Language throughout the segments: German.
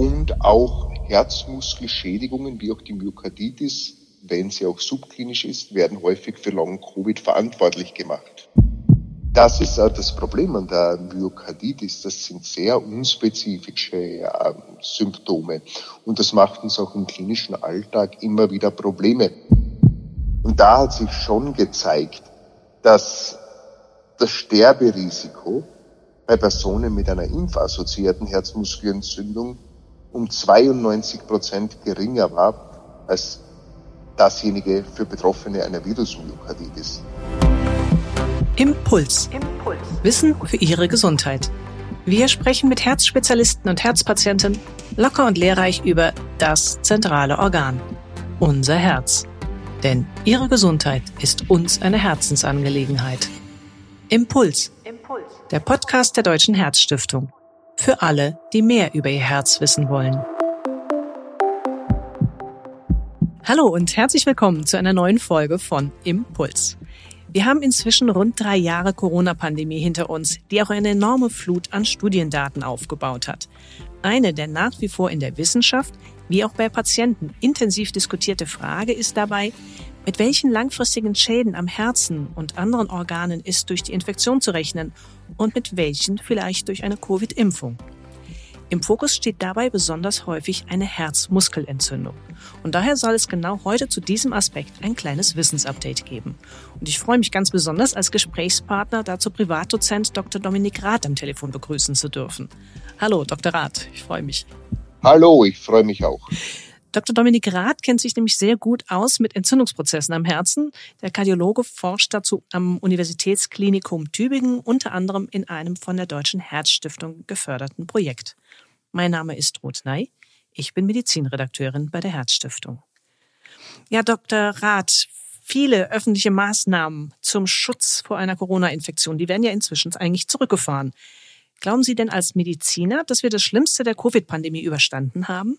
und auch Herzmuskelschädigungen wie auch die Myokarditis, wenn sie auch subklinisch ist, werden häufig für Long-Covid verantwortlich gemacht. Das ist das Problem an der Myokarditis. Das sind sehr unspezifische äh, Symptome. Und das macht uns auch im klinischen Alltag immer wieder Probleme. Und da hat sich schon gezeigt, dass das Sterberisiko bei Personen mit einer impfassoziierten Herzmuskelentzündung um 92 Prozent geringer war als dasjenige für Betroffene einer Virusmyokarditis. Impuls. Impuls. Wissen für Ihre Gesundheit. Wir sprechen mit Herzspezialisten und Herzpatienten locker und lehrreich über das zentrale Organ, unser Herz. Denn Ihre Gesundheit ist uns eine Herzensangelegenheit. Impuls. Impuls. Der Podcast der Deutschen Herzstiftung. Für alle, die mehr über ihr Herz wissen wollen. Hallo und herzlich willkommen zu einer neuen Folge von Impuls. Wir haben inzwischen rund drei Jahre Corona-Pandemie hinter uns, die auch eine enorme Flut an Studiendaten aufgebaut hat. Eine der nach wie vor in der Wissenschaft wie auch bei Patienten intensiv diskutierte Frage ist dabei, mit welchen langfristigen Schäden am Herzen und anderen Organen ist durch die Infektion zu rechnen und mit welchen vielleicht durch eine Covid-Impfung. Im Fokus steht dabei besonders häufig eine Herzmuskelentzündung. Und daher soll es genau heute zu diesem Aspekt ein kleines Wissensupdate geben. Und ich freue mich ganz besonders, als Gesprächspartner dazu Privatdozent Dr. Dominik Rath am Telefon begrüßen zu dürfen. Hallo, Dr. Rath, ich freue mich. Hallo, ich freue mich auch. Dr. Dominik Rath kennt sich nämlich sehr gut aus mit Entzündungsprozessen am Herzen. Der Kardiologe forscht dazu am Universitätsklinikum Tübingen, unter anderem in einem von der Deutschen Herzstiftung geförderten Projekt. Mein Name ist Ruth Ney. Ich bin Medizinredakteurin bei der Herzstiftung. Ja, Dr. Rath, viele öffentliche Maßnahmen zum Schutz vor einer Corona-Infektion, die werden ja inzwischen eigentlich zurückgefahren. Glauben Sie denn als Mediziner, dass wir das Schlimmste der Covid-Pandemie überstanden haben?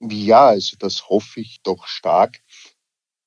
Ja, also das hoffe ich doch stark.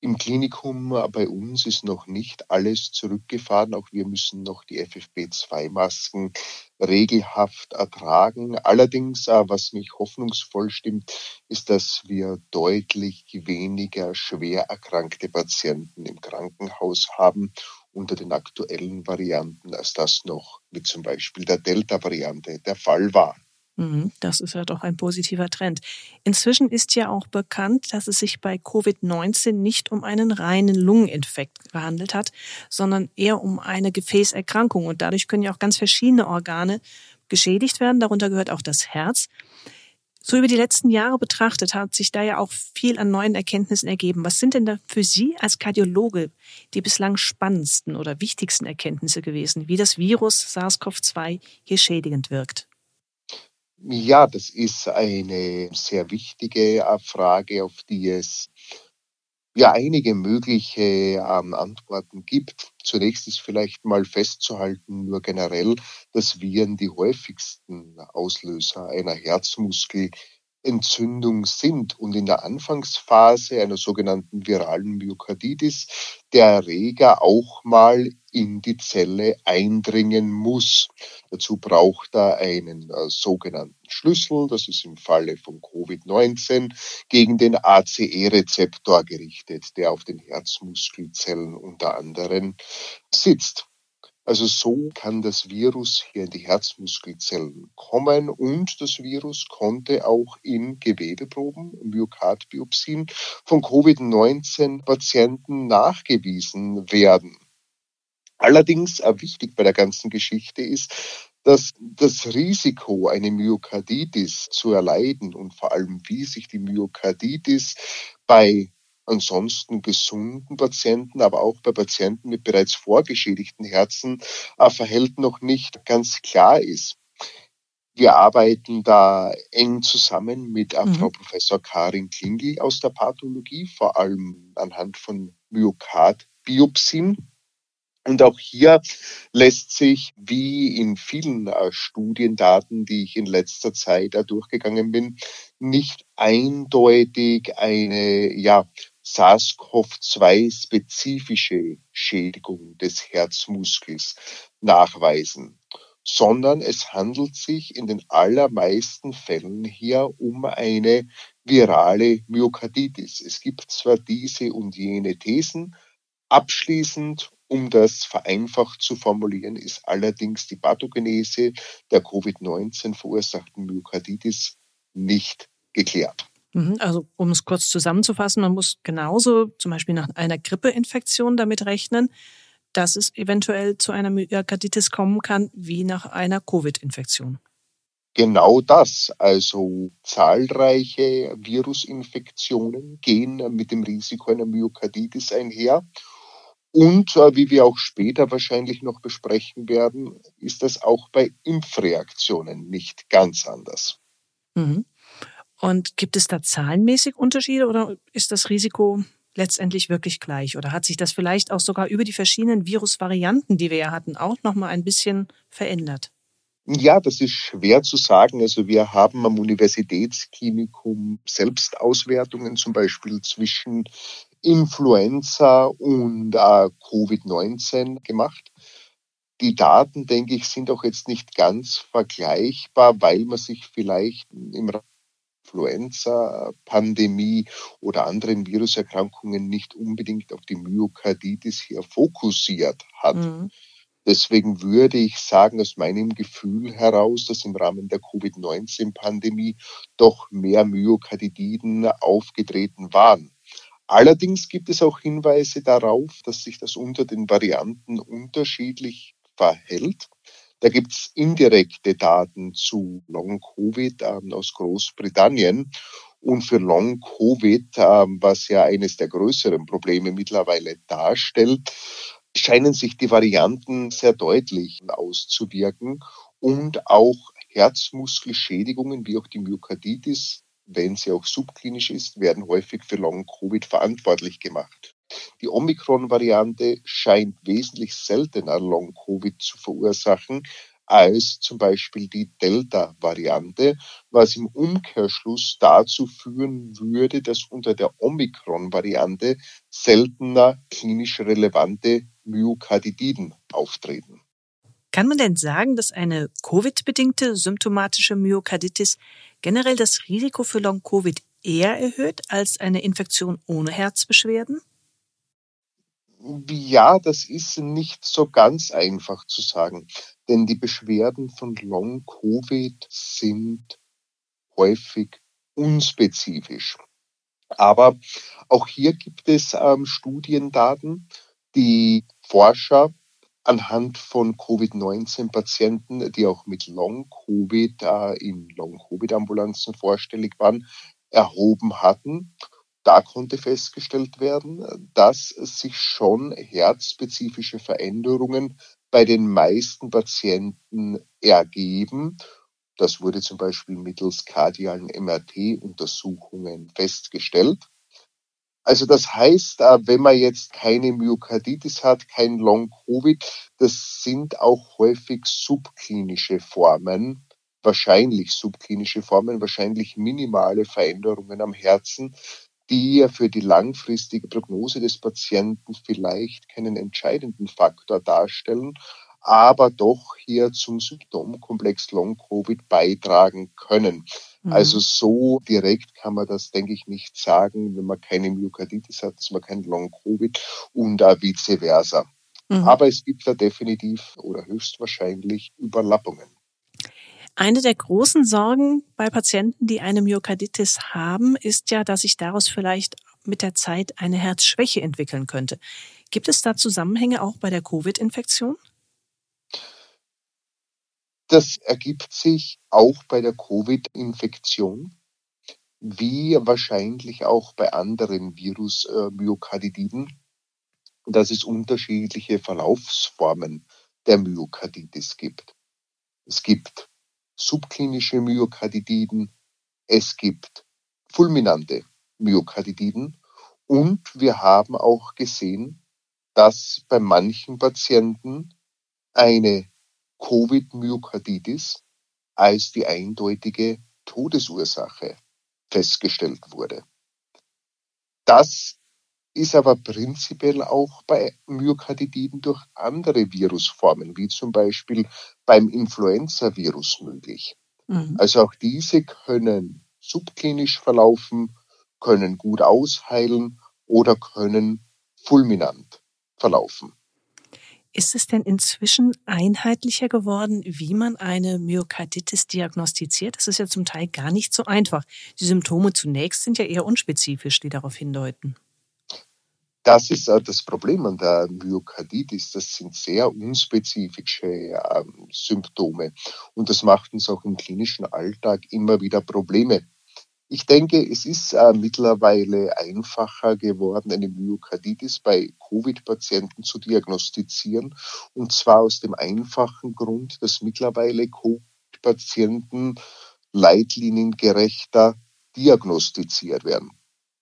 Im Klinikum äh, bei uns ist noch nicht alles zurückgefahren. Auch wir müssen noch die FFP2-Masken regelhaft ertragen. Allerdings, äh, was mich hoffnungsvoll stimmt, ist, dass wir deutlich weniger schwer erkrankte Patienten im Krankenhaus haben unter den aktuellen Varianten, als das noch mit zum Beispiel der Delta-Variante der Fall war. Mhm, das ist ja doch ein positiver Trend. Inzwischen ist ja auch bekannt, dass es sich bei Covid-19 nicht um einen reinen Lungeninfekt gehandelt hat, sondern eher um eine Gefäßerkrankung. Und dadurch können ja auch ganz verschiedene Organe geschädigt werden. Darunter gehört auch das Herz. So über die letzten Jahre betrachtet hat sich da ja auch viel an neuen Erkenntnissen ergeben. Was sind denn da für Sie als Kardiologe die bislang spannendsten oder wichtigsten Erkenntnisse gewesen, wie das Virus SARS-CoV-2 hier schädigend wirkt? Ja, das ist eine sehr wichtige äh, Frage, auf die es ja einige mögliche ähm, Antworten gibt. Zunächst ist vielleicht mal festzuhalten, nur generell, dass Viren die häufigsten Auslöser einer Herzmuskel Entzündung sind und in der Anfangsphase einer sogenannten viralen Myokarditis der Erreger auch mal in die Zelle eindringen muss. Dazu braucht er einen äh, sogenannten Schlüssel, das ist im Falle von Covid-19 gegen den ACE-Rezeptor gerichtet, der auf den Herzmuskelzellen unter anderem sitzt. Also so kann das Virus hier in die Herzmuskelzellen kommen und das Virus konnte auch in Gewebeproben, Myokardbiopsien von Covid-19-Patienten nachgewiesen werden. Allerdings auch wichtig bei der ganzen Geschichte ist, dass das Risiko, eine Myokarditis zu erleiden und vor allem wie sich die Myokarditis bei ansonsten gesunden Patienten, aber auch bei Patienten mit bereits vorgeschädigten Herzen äh, verhält, noch nicht ganz klar ist. Wir arbeiten da eng zusammen mit äh, mhm. Frau Professor Karin Klingel aus der Pathologie, vor allem anhand von Myokardbiopsien. Und auch hier lässt sich, wie in vielen äh, Studiendaten, die ich in letzter Zeit durchgegangen bin, nicht eindeutig eine ja, SARS-CoV-2-spezifische Schädigung des Herzmuskels nachweisen. sondern es handelt sich in den allermeisten Fällen hier um eine virale Myokarditis. Es gibt zwar diese und jene Thesen, abschließend, um das vereinfacht zu formulieren, ist allerdings die Pathogenese der Covid-19 verursachten Myokarditis nicht geklärt. Mhm, also um es kurz zusammenzufassen, man muss genauso zum Beispiel nach einer Grippeinfektion damit rechnen, dass es eventuell zu einer Myokarditis kommen kann, wie nach einer Covid-Infektion. Genau das. Also zahlreiche Virusinfektionen gehen mit dem Risiko einer Myokarditis einher. Und äh, wie wir auch später wahrscheinlich noch besprechen werden, ist das auch bei Impfreaktionen nicht ganz anders. Mhm. Und gibt es da zahlenmäßig Unterschiede oder ist das Risiko letztendlich wirklich gleich? Oder hat sich das vielleicht auch sogar über die verschiedenen Virusvarianten, die wir ja hatten, auch nochmal ein bisschen verändert? Ja, das ist schwer zu sagen. Also wir haben am Universitätsklinikum selbst Auswertungen zum Beispiel zwischen Influenza und äh, Covid-19 gemacht. Die Daten, denke ich, sind auch jetzt nicht ganz vergleichbar, weil man sich vielleicht im Influenza-Pandemie oder anderen Viruserkrankungen nicht unbedingt auf die Myokarditis hier fokussiert hat. Mhm. Deswegen würde ich sagen, aus meinem Gefühl heraus, dass im Rahmen der Covid-19-Pandemie doch mehr Myokarditiden aufgetreten waren. Allerdings gibt es auch Hinweise darauf, dass sich das unter den Varianten unterschiedlich verhält. Da gibt es indirekte Daten zu Long-Covid ähm, aus Großbritannien. Und für Long-Covid, ähm, was ja eines der größeren Probleme mittlerweile darstellt, scheinen sich die Varianten sehr deutlich auszuwirken und auch Herzmuskelschädigungen wie auch die Myokarditis wenn sie auch subklinisch ist, werden häufig für Long-Covid verantwortlich gemacht. Die Omikron-Variante scheint wesentlich seltener Long-Covid zu verursachen als zum Beispiel die Delta-Variante, was im Umkehrschluss dazu führen würde, dass unter der Omikron-Variante seltener klinisch relevante Myokarditiden auftreten. Kann man denn sagen, dass eine Covid-bedingte symptomatische Myokarditis generell das Risiko für Long-Covid eher erhöht als eine Infektion ohne Herzbeschwerden? Ja, das ist nicht so ganz einfach zu sagen, denn die Beschwerden von Long-Covid sind häufig unspezifisch. Aber auch hier gibt es ähm, Studiendaten, die Forscher anhand von Covid-19-Patienten, die auch mit Long-Covid äh, in Long-Covid-Ambulanzen vorstellig waren, erhoben hatten. Da konnte festgestellt werden, dass sich schon herzspezifische Veränderungen bei den meisten Patienten ergeben. Das wurde zum Beispiel mittels kardialen MRT-Untersuchungen festgestellt. Also das heißt, äh, wenn man jetzt keine Myokarditis hat, kein Long-Covid, das sind auch häufig subklinische Formen, wahrscheinlich subklinische Formen, wahrscheinlich minimale Veränderungen am Herzen, die ja für die langfristige Prognose des Patienten vielleicht keinen entscheidenden Faktor darstellen, aber doch hier zum Symptomkomplex Long-Covid beitragen können. Mhm. Also so direkt kann man das, denke ich, nicht sagen, wenn man keine Myokarditis hat, dass man kein Long-Covid und uh, vice versa. Mhm. Aber es gibt da definitiv oder höchstwahrscheinlich Überlappungen. Eine der großen Sorgen bei Patienten, die eine Myokarditis haben, ist ja, dass sich daraus vielleicht mit der Zeit eine Herzschwäche entwickeln könnte. Gibt es da Zusammenhänge auch bei der Covid-Infektion? Das ergibt sich auch bei der Covid-Infektion, wie wahrscheinlich auch bei anderen Virus-Myokarditiden, äh, dass es unterschiedliche Verlaufsformen der Myokarditis gibt. Es gibt subklinische Myokarditiden, es gibt fulminante Myokarditiden und wir haben auch gesehen, dass bei manchen Patienten eine Covid-Myokarditis als die eindeutige Todesursache festgestellt wurde. Das ist aber prinzipiell auch bei Myokarditiden durch andere Virusformen, wie zum Beispiel beim Influenza-Virus möglich. Mhm. Also auch diese können subklinisch verlaufen, können gut ausheilen oder können fulminant verlaufen. Ist es denn inzwischen einheitlicher geworden, wie man eine Myokarditis diagnostiziert? Das ist ja zum Teil gar nicht so einfach. Die Symptome zunächst sind ja eher unspezifisch, die darauf hindeuten. Das ist das Problem an der Myokarditis. Das sind sehr unspezifische ähm, Symptome. Und das macht uns auch im klinischen Alltag immer wieder Probleme. Ich denke, es ist äh, mittlerweile einfacher geworden, eine Myokarditis bei Covid-Patienten zu diagnostizieren. Und zwar aus dem einfachen Grund, dass mittlerweile Covid-Patienten leitliniengerechter diagnostiziert werden.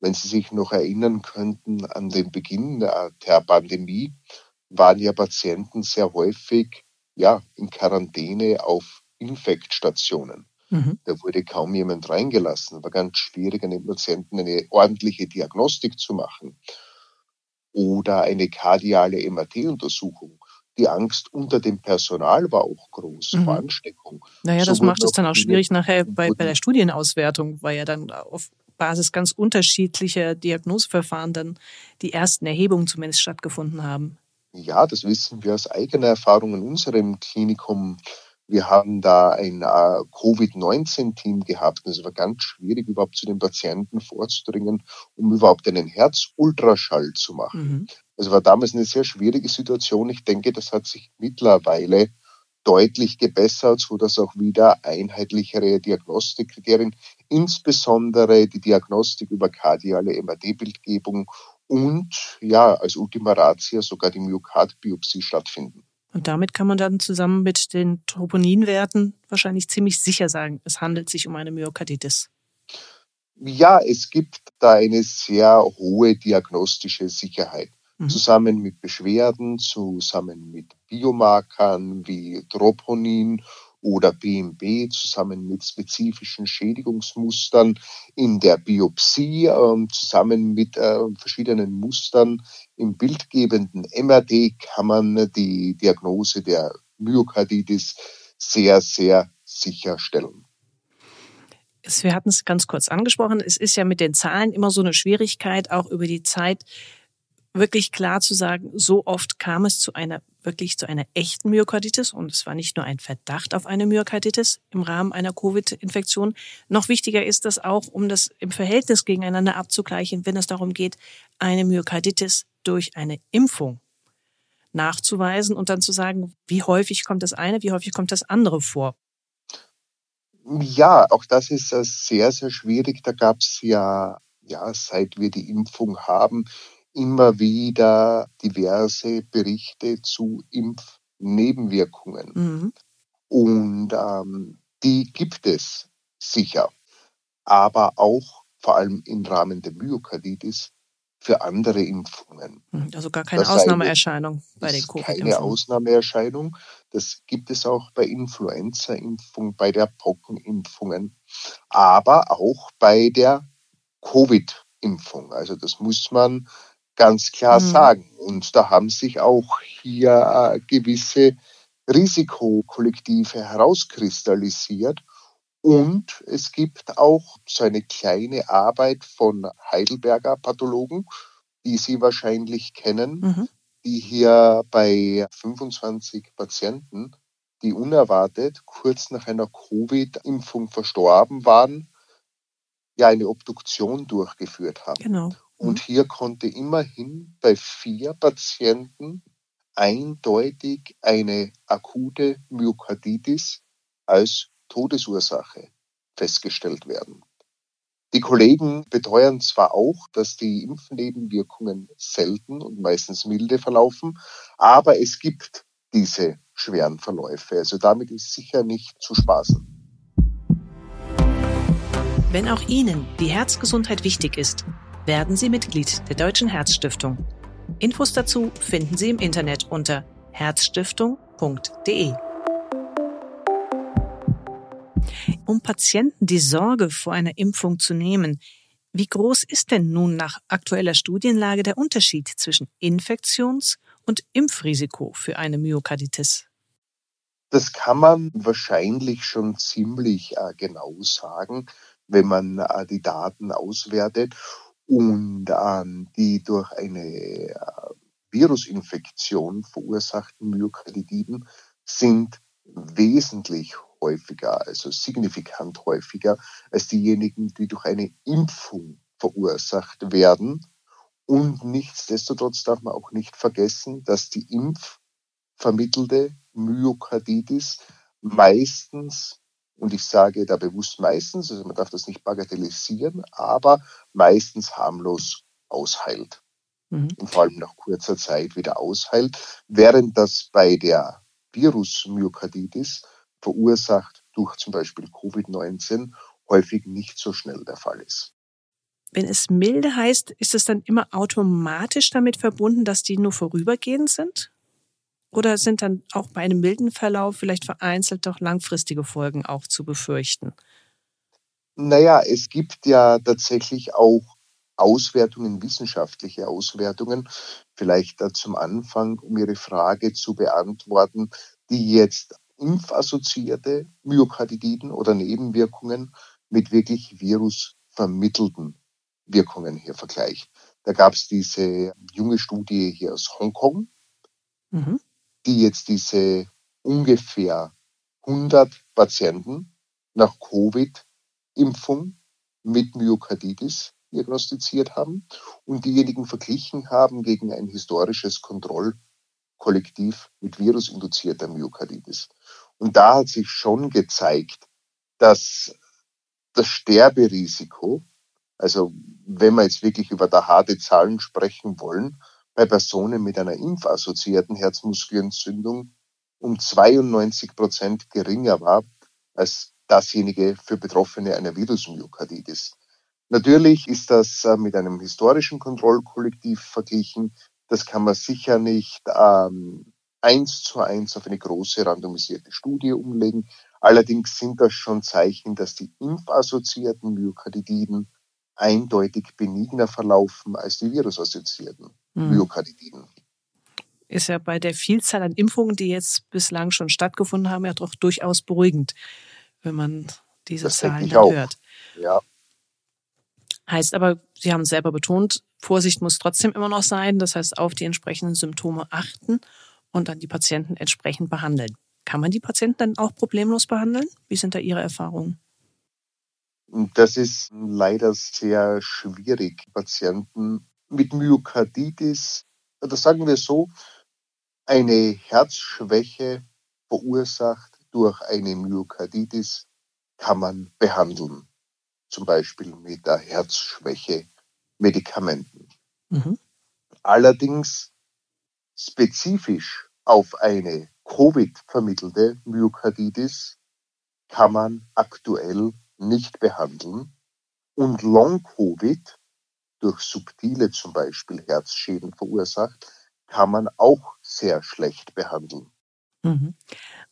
Wenn Sie sich noch erinnern könnten an den Beginn der Pandemie, waren ja Patienten sehr häufig ja, in Quarantäne auf Infektstationen. Mhm. Da wurde kaum jemand reingelassen. War ganz schwierig, einem Patienten eine ordentliche Diagnostik zu machen. Oder eine kardiale MRT-Untersuchung. Die Angst unter dem Personal war auch groß mhm. vor Ansteckung. Naja, das so macht es dann auch schwierig nachher bei, bei der Studienauswertung, weil ja dann auf Basis ganz unterschiedlicher Diagnoseverfahren dann die ersten Erhebungen zumindest stattgefunden haben. Ja, das wissen wir aus eigener Erfahrung in unserem Klinikum. Wir haben da ein äh, Covid-19-Team gehabt. Es war ganz schwierig, überhaupt zu den Patienten vorzudringen, um überhaupt einen Herzultraschall zu machen. Mhm. Es war damals eine sehr schwierige Situation. Ich denke, das hat sich mittlerweile deutlich gebessert, so dass auch wieder einheitlichere Diagnostikkriterien, insbesondere die Diagnostik über kardiale MRT-Bildgebung und ja, als Ultima Ratio sogar die Myokardbiopsie stattfinden. Und damit kann man dann zusammen mit den Troponinwerten wahrscheinlich ziemlich sicher sagen, es handelt sich um eine Myokarditis. Ja, es gibt da eine sehr hohe diagnostische Sicherheit. Mhm. zusammen mit Beschwerden, zusammen mit Biomarkern wie Troponin oder BMB, zusammen mit spezifischen Schädigungsmustern in der Biopsie, äh, zusammen mit äh, verschiedenen Mustern im bildgebenden MRD kann man die Diagnose der Myokarditis sehr, sehr sicher stellen. Wir hatten es ganz kurz angesprochen. Es ist ja mit den Zahlen immer so eine Schwierigkeit, auch über die Zeit wirklich klar zu sagen, so oft kam es zu einer wirklich zu einer echten Myokarditis und es war nicht nur ein Verdacht auf eine Myokarditis im Rahmen einer Covid-Infektion. Noch wichtiger ist das auch, um das im Verhältnis gegeneinander abzugleichen, wenn es darum geht, eine Myokarditis durch eine Impfung nachzuweisen und dann zu sagen, wie häufig kommt das eine, wie häufig kommt das andere vor. Ja, auch das ist äh, sehr, sehr schwierig. Da gab es ja, ja, seit wir die Impfung haben, immer wieder diverse Berichte zu Impfnebenwirkungen. Mhm. Und ähm, die gibt es sicher, aber auch vor allem im Rahmen der Myokarditis für andere Impfungen. Mhm, also gar keine das Ausnahmeerscheinung bei den Covid-Impfungen. Keine Ausnahmeerscheinung. Das gibt es auch bei Influenza-Impfungen, bei der Pockenimpfungen, aber auch bei der Covid-Impfung. Also das muss man ganz klar mhm. sagen. Und da haben sich auch hier äh, gewisse Risikokollektive herauskristallisiert. Und es gibt auch so eine kleine Arbeit von Heidelberger Pathologen, die Sie wahrscheinlich kennen, mhm. die hier bei 25 Patienten, die unerwartet kurz nach einer Covid-Impfung verstorben waren, ja eine Obduktion durchgeführt haben. Genau. Und mhm. hier konnte immerhin bei vier Patienten eindeutig eine akute Myokarditis als Todesursache festgestellt werden. Die Kollegen beteuern zwar auch, dass die Impfnebenwirkungen selten und meistens milde verlaufen, aber es gibt diese schweren Verläufe. Also damit ist sicher nicht zu spaßen. Wenn auch Ihnen die Herzgesundheit wichtig ist, werden Sie Mitglied der Deutschen Herzstiftung. Infos dazu finden Sie im Internet unter herzstiftung.de. Um Patienten die Sorge vor einer Impfung zu nehmen, Wie groß ist denn nun nach aktueller Studienlage der Unterschied zwischen Infektions- und Impfrisiko für eine Myokarditis? Das kann man wahrscheinlich schon ziemlich äh, genau sagen, wenn man äh, die Daten auswertet und ähm, die durch eine äh, Virusinfektion verursachten Myokarditiden sind wesentlich häufiger, also signifikant häufiger als diejenigen, die durch eine Impfung verursacht werden. Und nichtsdestotrotz darf man auch nicht vergessen, dass die impfvermittelte Myokarditis meistens, und ich sage da bewusst meistens, also man darf das nicht bagatellisieren, aber meistens harmlos ausheilt. Mhm. Und vor allem nach kurzer Zeit wieder ausheilt, während das bei der Virus-Myokarditis verursacht durch zum Beispiel Covid-19 häufig nicht so schnell der Fall ist. Wenn es milde heißt, ist es dann immer automatisch damit verbunden, dass die nur vorübergehend sind? Oder sind dann auch bei einem milden Verlauf vielleicht vereinzelt doch langfristige Folgen auch zu befürchten? Naja, es gibt ja tatsächlich auch Auswertungen, wissenschaftliche Auswertungen, vielleicht da zum Anfang, um Ihre Frage zu beantworten, die jetzt impfassoziierte Myokarditiden oder Nebenwirkungen mit wirklich virusvermittelten Wirkungen hier vergleicht. Da gab es diese junge Studie hier aus Hongkong, mhm. Die jetzt diese ungefähr 100 Patienten nach Covid-Impfung mit Myokarditis diagnostiziert haben und diejenigen verglichen haben gegen ein historisches Kontrollkollektiv mit virusinduzierter Myokarditis. Und da hat sich schon gezeigt, dass das Sterberisiko, also wenn wir jetzt wirklich über da harte Zahlen sprechen wollen, bei Personen mit einer impfassoziierten Herzmuskelentzündung um 92 Prozent geringer war als dasjenige für Betroffene einer Virusmyokarditis. Natürlich ist das äh, mit einem historischen Kontrollkollektiv verglichen. Das kann man sicher nicht ähm, eins zu eins auf eine große randomisierte Studie umlegen. Allerdings sind das schon Zeichen, dass die impfassoziierten Myokarditiden eindeutig benigner verlaufen als die virusassoziierten hm. Myokarditiden. Ist ja bei der Vielzahl an Impfungen, die jetzt bislang schon stattgefunden haben, ja doch durchaus beruhigend, wenn man diese das Zahlen hört. Ja. Heißt aber, Sie haben es selber betont, Vorsicht muss trotzdem immer noch sein. Das heißt, auf die entsprechenden Symptome achten und dann die Patienten entsprechend behandeln. Kann man die Patienten dann auch problemlos behandeln? Wie sind da Ihre Erfahrungen? Das ist leider sehr schwierig. Patienten mit Myokarditis, das sagen wir so, eine Herzschwäche verursacht durch eine Myokarditis kann man behandeln zum Beispiel mit der Herzschwäche Medikamenten. Mhm. Allerdings spezifisch auf eine Covid-vermittelte Myokarditis kann man aktuell nicht behandeln und Long-Covid durch subtile zum Beispiel Herzschäden verursacht, kann man auch sehr schlecht behandeln. Mhm.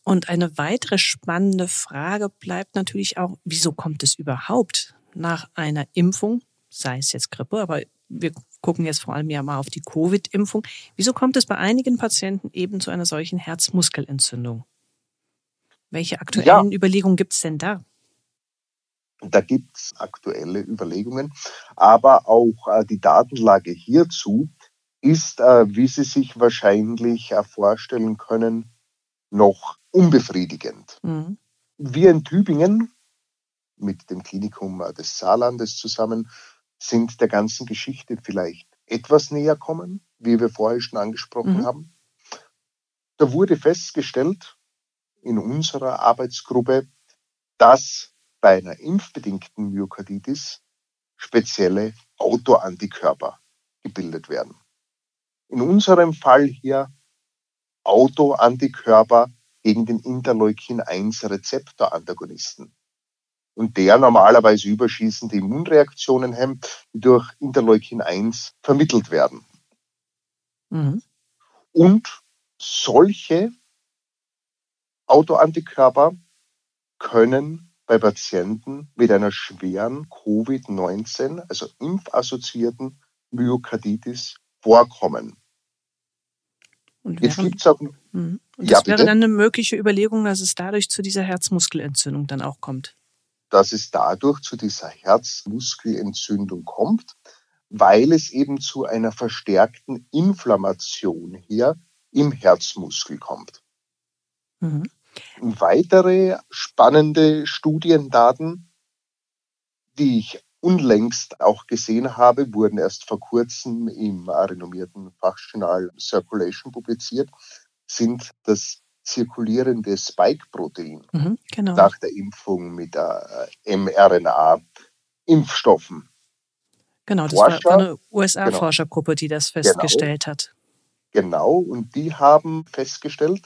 Und eine weitere spannende Frage bleibt natürlich auch, wieso kommt es überhaupt nach einer Impfung, sei es jetzt Grippe, aber wir gucken jetzt vor allem ja mal auf die Covid-Impfung. Wieso kommt es bei einigen Patienten eben zu einer solchen Herzmuskelentzündung? Welche aktuellen ja. Überlegungen gibt es denn da? Da gibt es aktuelle Überlegungen, aber auch äh, die Datenlage hierzu ist, äh, wie Sie sich wahrscheinlich äh, vorstellen können, noch unbefriedigend. Mhm. Wir in Tübingen mit dem Klinikum äh, des Saarlandes zusammen sind der ganzen Geschichte vielleicht etwas näher kommen, wie wir vorher schon angesprochen mhm. haben. Da wurde festgestellt in unserer Arbeitsgruppe, dass bei einer impfbedingten Myokarditis spezielle Autoantikörper gebildet werden. In unserem Fall hier Autoantikörper gegen den Interleukin-1-Rezeptor-Antagonisten. Und der normalerweise überschießende Immunreaktionen hemmt, die durch Interleukin-1 vermittelt werden. Mhm. Und solche Autoantikörper können bei Patienten mit einer schweren Covid-19, also impfassoziierten Myokarditis vorkommen. Und Jetzt gibt's auch, mhm. und das ja, wäre dann eine mögliche Überlegung, dass es dadurch zu dieser Herzmuskelentzündung dann auch kommt. Dass es dadurch zu dieser Herzmuskelentzündung kommt, weil es eben zu einer verstärkten Inflammation hier im Herzmuskel kommt. Mhm. Weitere spannende Studiendaten, die ich unlängst auch gesehen habe, wurden erst vor kurzem im renommierten Fachjournal Circulation publiziert, sind das zirkulierende Spike-Protein mhm, genau. nach der Impfung mit äh, mRNA-Impfstoffen. Genau, das Forscher, war eine USA-Forschergruppe, die das genau. festgestellt genau, hat. Genau, und die haben festgestellt,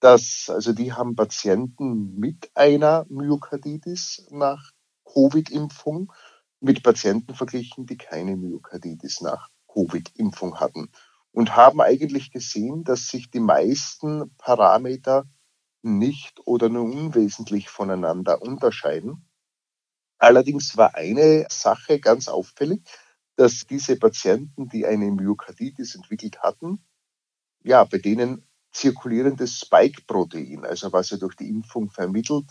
dass, also die haben Patienten mit einer Myokarditis nach Covid-Impfung mit Patienten verglichen, die keine Myokarditis nach Covid-Impfung hatten und haben eigentlich gesehen, dass sich die meisten Parameter nicht oder nur unwesentlich voneinander unterscheiden. Allerdings war eine Sache ganz auffällig, dass diese Patienten, die eine Myokarditis entwickelt hatten, ja, bei denen zirkulierendes Spike-Protein, also was ja durch die Impfung vermittelt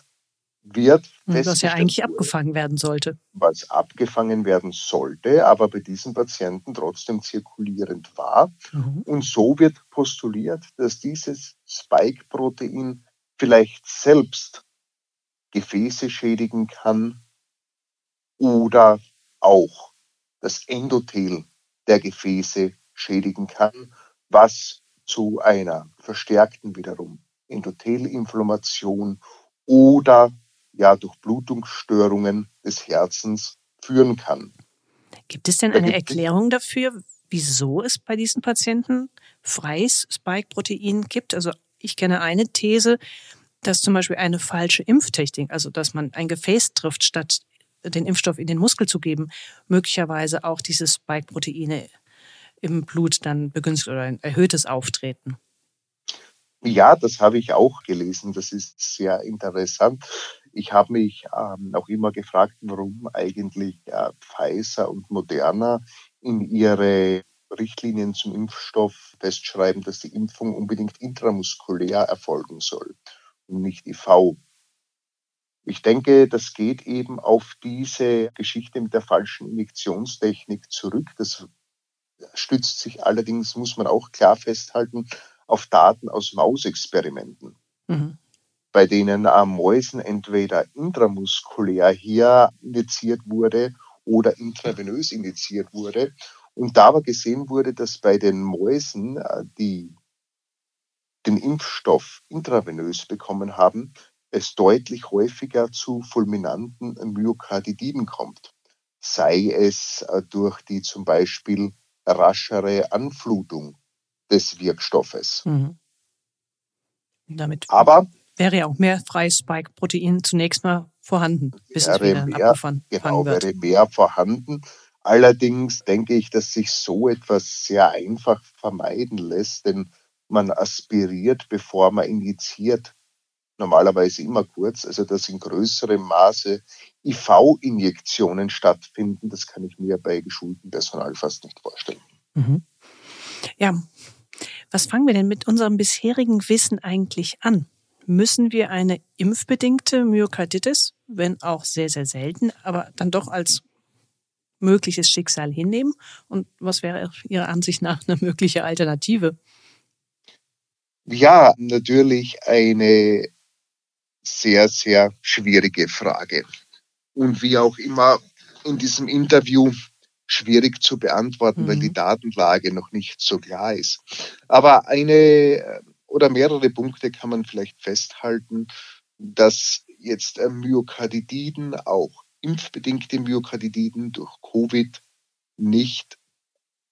wird. Was ja eigentlich abgefangen werden sollte. Was abgefangen werden sollte, aber bei diesen Patienten trotzdem zirkulierend war. Mhm. Und so wird postuliert, dass dieses Spike-Protein vielleicht selbst Gefäße schädigen kann oder auch das Endothel der Gefäße schädigen kann, was zu einer verstärkten wiederum Endothelinflammation oder ja durch Blutungsstörungen des Herzens führen kann. Gibt es denn eine Erklärung dafür, wieso es bei diesen Patienten freies Spike-Protein gibt? Also ich kenne eine These, dass zum Beispiel eine falsche Impftechnik, also dass man ein Gefäß trifft, statt den Impfstoff in den Muskel zu geben, möglicherweise auch diese Spike-Proteine im Blut dann begünstigt oder ein erhöhtes Auftreten. Ja, das habe ich auch gelesen. Das ist sehr interessant. Ich habe mich ähm, auch immer gefragt, warum eigentlich äh, Pfizer und Moderna in ihre Richtlinien zum Impfstoff festschreiben, dass die Impfung unbedingt intramuskulär erfolgen soll und nicht IV. Ich denke, das geht eben auf diese Geschichte mit der falschen Injektionstechnik zurück. Das stützt sich allerdings, muss man auch klar festhalten, auf Daten aus Mausexperimenten, mhm. bei denen äh, Mäusen entweder intramuskulär hier injiziert wurde oder intravenös injiziert wurde. Und da aber gesehen wurde, dass bei den Mäusen, äh, die den Impfstoff intravenös bekommen haben, es deutlich häufiger zu fulminanten Myokarditiden kommt. Sei es äh, durch die zum Beispiel raschere Anflutung des Wirkstoffes. Mhm. Damit Aber wäre ja auch mehr freies Spike-Protein zunächst mal vorhanden, bis es wieder mehr, genau, wird. wäre mehr vorhanden. Allerdings denke ich, dass sich so etwas sehr einfach vermeiden lässt, denn man aspiriert, bevor man injiziert, normalerweise immer kurz, also dass in größerem Maße IV-Injektionen stattfinden, das kann ich mir bei geschultem Personal fast nicht vorstellen. Mhm. Ja, was fangen wir denn mit unserem bisherigen Wissen eigentlich an? Müssen wir eine impfbedingte Myokarditis, wenn auch sehr, sehr selten, aber dann doch als mögliches Schicksal hinnehmen? Und was wäre Ihrer Ansicht nach eine mögliche Alternative? Ja, natürlich eine sehr, sehr schwierige Frage. Und wie auch immer in diesem Interview schwierig zu beantworten, mhm. weil die mhm. Datenlage noch nicht so klar ist. Aber eine äh, oder mehrere Punkte kann man vielleicht festhalten, dass jetzt äh, Myokarditiden, auch impfbedingte Myokarditiden durch Covid nicht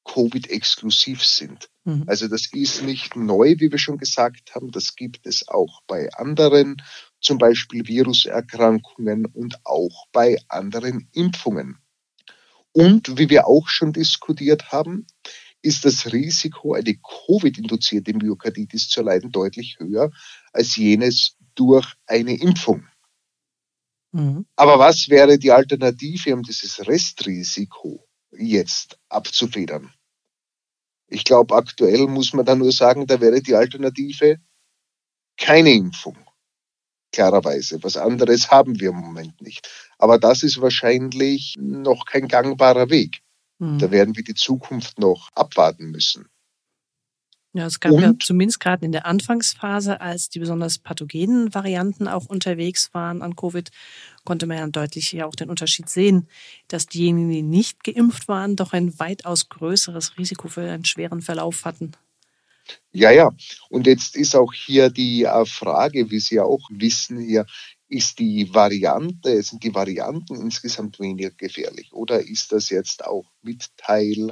Covid-exklusiv sind. Mhm. Also das ist nicht neu, wie wir schon gesagt haben. Das gibt es auch bei anderen, zum Beispiel Viruserkrankungen und auch bei anderen Impfungen. Und wie wir auch schon diskutiert haben, ist das Risiko, eine Covid-induzierte Myokarditis zu erleiden, deutlich höher als jenes durch eine Impfung. Mhm. Aber was wäre die Alternative, um dieses Restrisiko jetzt abzufedern? Ich glaube, aktuell muss man da nur sagen, da wäre die Alternative keine Impfung. Klarerweise. Was anderes haben wir im Moment nicht. Aber das ist wahrscheinlich noch kein gangbarer Weg. Mhm. Da werden wir die Zukunft noch abwarten müssen. Ja, es gab und, ja zumindest gerade in der Anfangsphase, als die besonders pathogenen Varianten auch unterwegs waren an Covid, konnte man ja deutlich ja auch den Unterschied sehen, dass diejenigen, die nicht geimpft waren, doch ein weitaus größeres Risiko für einen schweren Verlauf hatten. Ja, ja. Und jetzt ist auch hier die äh, Frage, wie Sie auch wissen hier, ist die Variante, sind die Varianten insgesamt weniger gefährlich oder ist das jetzt auch mit Teil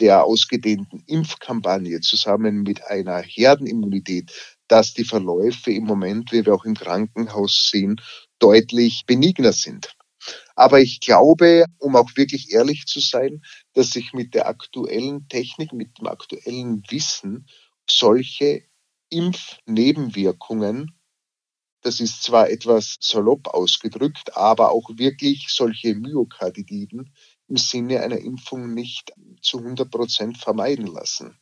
der ausgedehnten Impfkampagne zusammen mit einer Herdenimmunität, dass die Verläufe im Moment, wie wir auch im Krankenhaus sehen, deutlich benigner sind. Aber ich glaube, um auch wirklich ehrlich zu sein, dass sich mit der aktuellen Technik, mit dem aktuellen Wissen solche Impfnebenwirkungen, das ist zwar etwas salopp ausgedrückt, aber auch wirklich solche Myokarditiden im Sinne einer Impfung nicht zu 100 Prozent vermeiden lassen.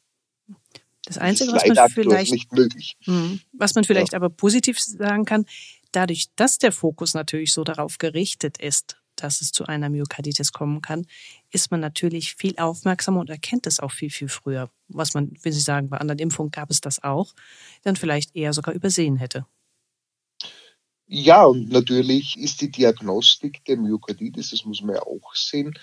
Das Einzige, das was man vielleicht, nicht möglich. Hm, was man vielleicht ja. aber positiv sagen kann, dadurch, dass der Fokus natürlich so darauf gerichtet ist, dass es zu einer Myokarditis kommen kann, ist man natürlich viel aufmerksamer und erkennt es auch viel, viel früher. Was man, wenn Sie sagen, bei anderen Impfungen gab es das auch, dann vielleicht eher sogar übersehen hätte. Ja, und natürlich ist die Diagnostik der Myokarditis, das muss man ja auch sehen,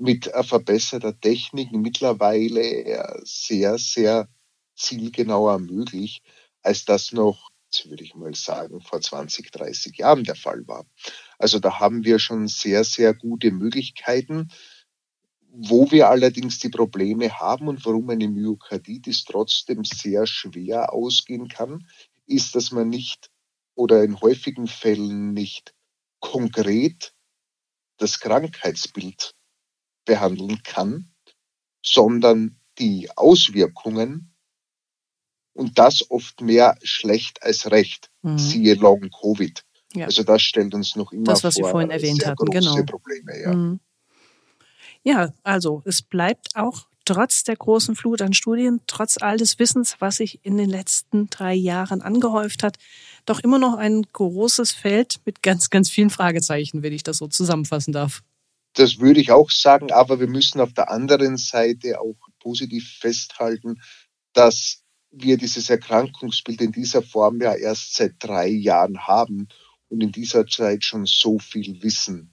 mit verbesserter Technik mittlerweile sehr, sehr zielgenauer möglich, als das noch, würde ich mal sagen, vor 20, 30 Jahren der Fall war. Also da haben wir schon sehr, sehr gute Möglichkeiten. Wo wir allerdings die Probleme haben und warum eine Myokarditis trotzdem sehr schwer ausgehen kann, ist, dass man nicht oder in häufigen Fällen nicht konkret das Krankheitsbild behandeln kann, sondern die Auswirkungen und das oft mehr schlecht als recht. Mhm. Siehe Long Covid. Ja. Also das stellt uns noch immer das, was vor, Sie vorhin erwähnt hatten, genau. Probleme. Ja. Mhm. ja, also es bleibt auch trotz der großen Flut an Studien, trotz all des Wissens, was sich in den letzten drei Jahren angehäuft hat, doch immer noch ein großes Feld mit ganz, ganz vielen Fragezeichen, wenn ich das so zusammenfassen darf. Das würde ich auch sagen, aber wir müssen auf der anderen Seite auch positiv festhalten, dass wir dieses Erkrankungsbild in dieser Form ja erst seit drei Jahren haben und in dieser Zeit schon so viel Wissen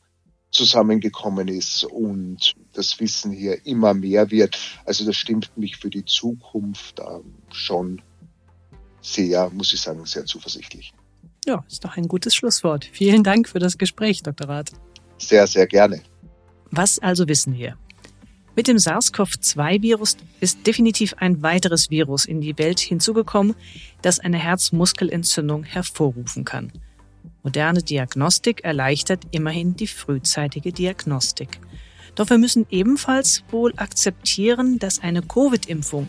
zusammengekommen ist und das Wissen hier immer mehr wird. Also das stimmt mich für die Zukunft ähm, schon sehr, muss ich sagen, sehr zuversichtlich. Ja, ist doch ein gutes Schlusswort. Vielen Dank für das Gespräch, Dr. Rath. Sehr, sehr gerne. Was also wissen wir? Mit dem SARS-CoV-2-Virus ist definitiv ein weiteres Virus in die Welt hinzugekommen, das eine Herzmuskelentzündung hervorrufen kann. Moderne Diagnostik erleichtert immerhin die frühzeitige Diagnostik. Doch wir müssen ebenfalls wohl akzeptieren, dass eine Covid-Impfung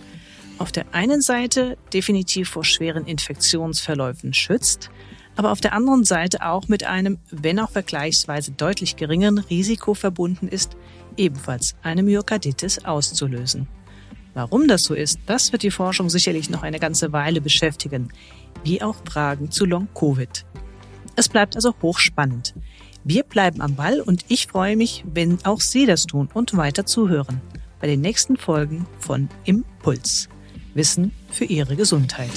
auf der einen Seite definitiv vor schweren Infektionsverläufen schützt, aber auf der anderen Seite auch mit einem, wenn auch vergleichsweise deutlich geringeren Risiko verbunden ist, ebenfalls eine Myokarditis auszulösen. Warum das so ist, das wird die Forschung sicherlich noch eine ganze Weile beschäftigen, wie auch Fragen zu Long-Covid. Es bleibt also hochspannend. Wir bleiben am Ball und ich freue mich, wenn auch Sie das tun und weiter zuhören bei den nächsten Folgen von Impuls. Wissen für Ihre Gesundheit.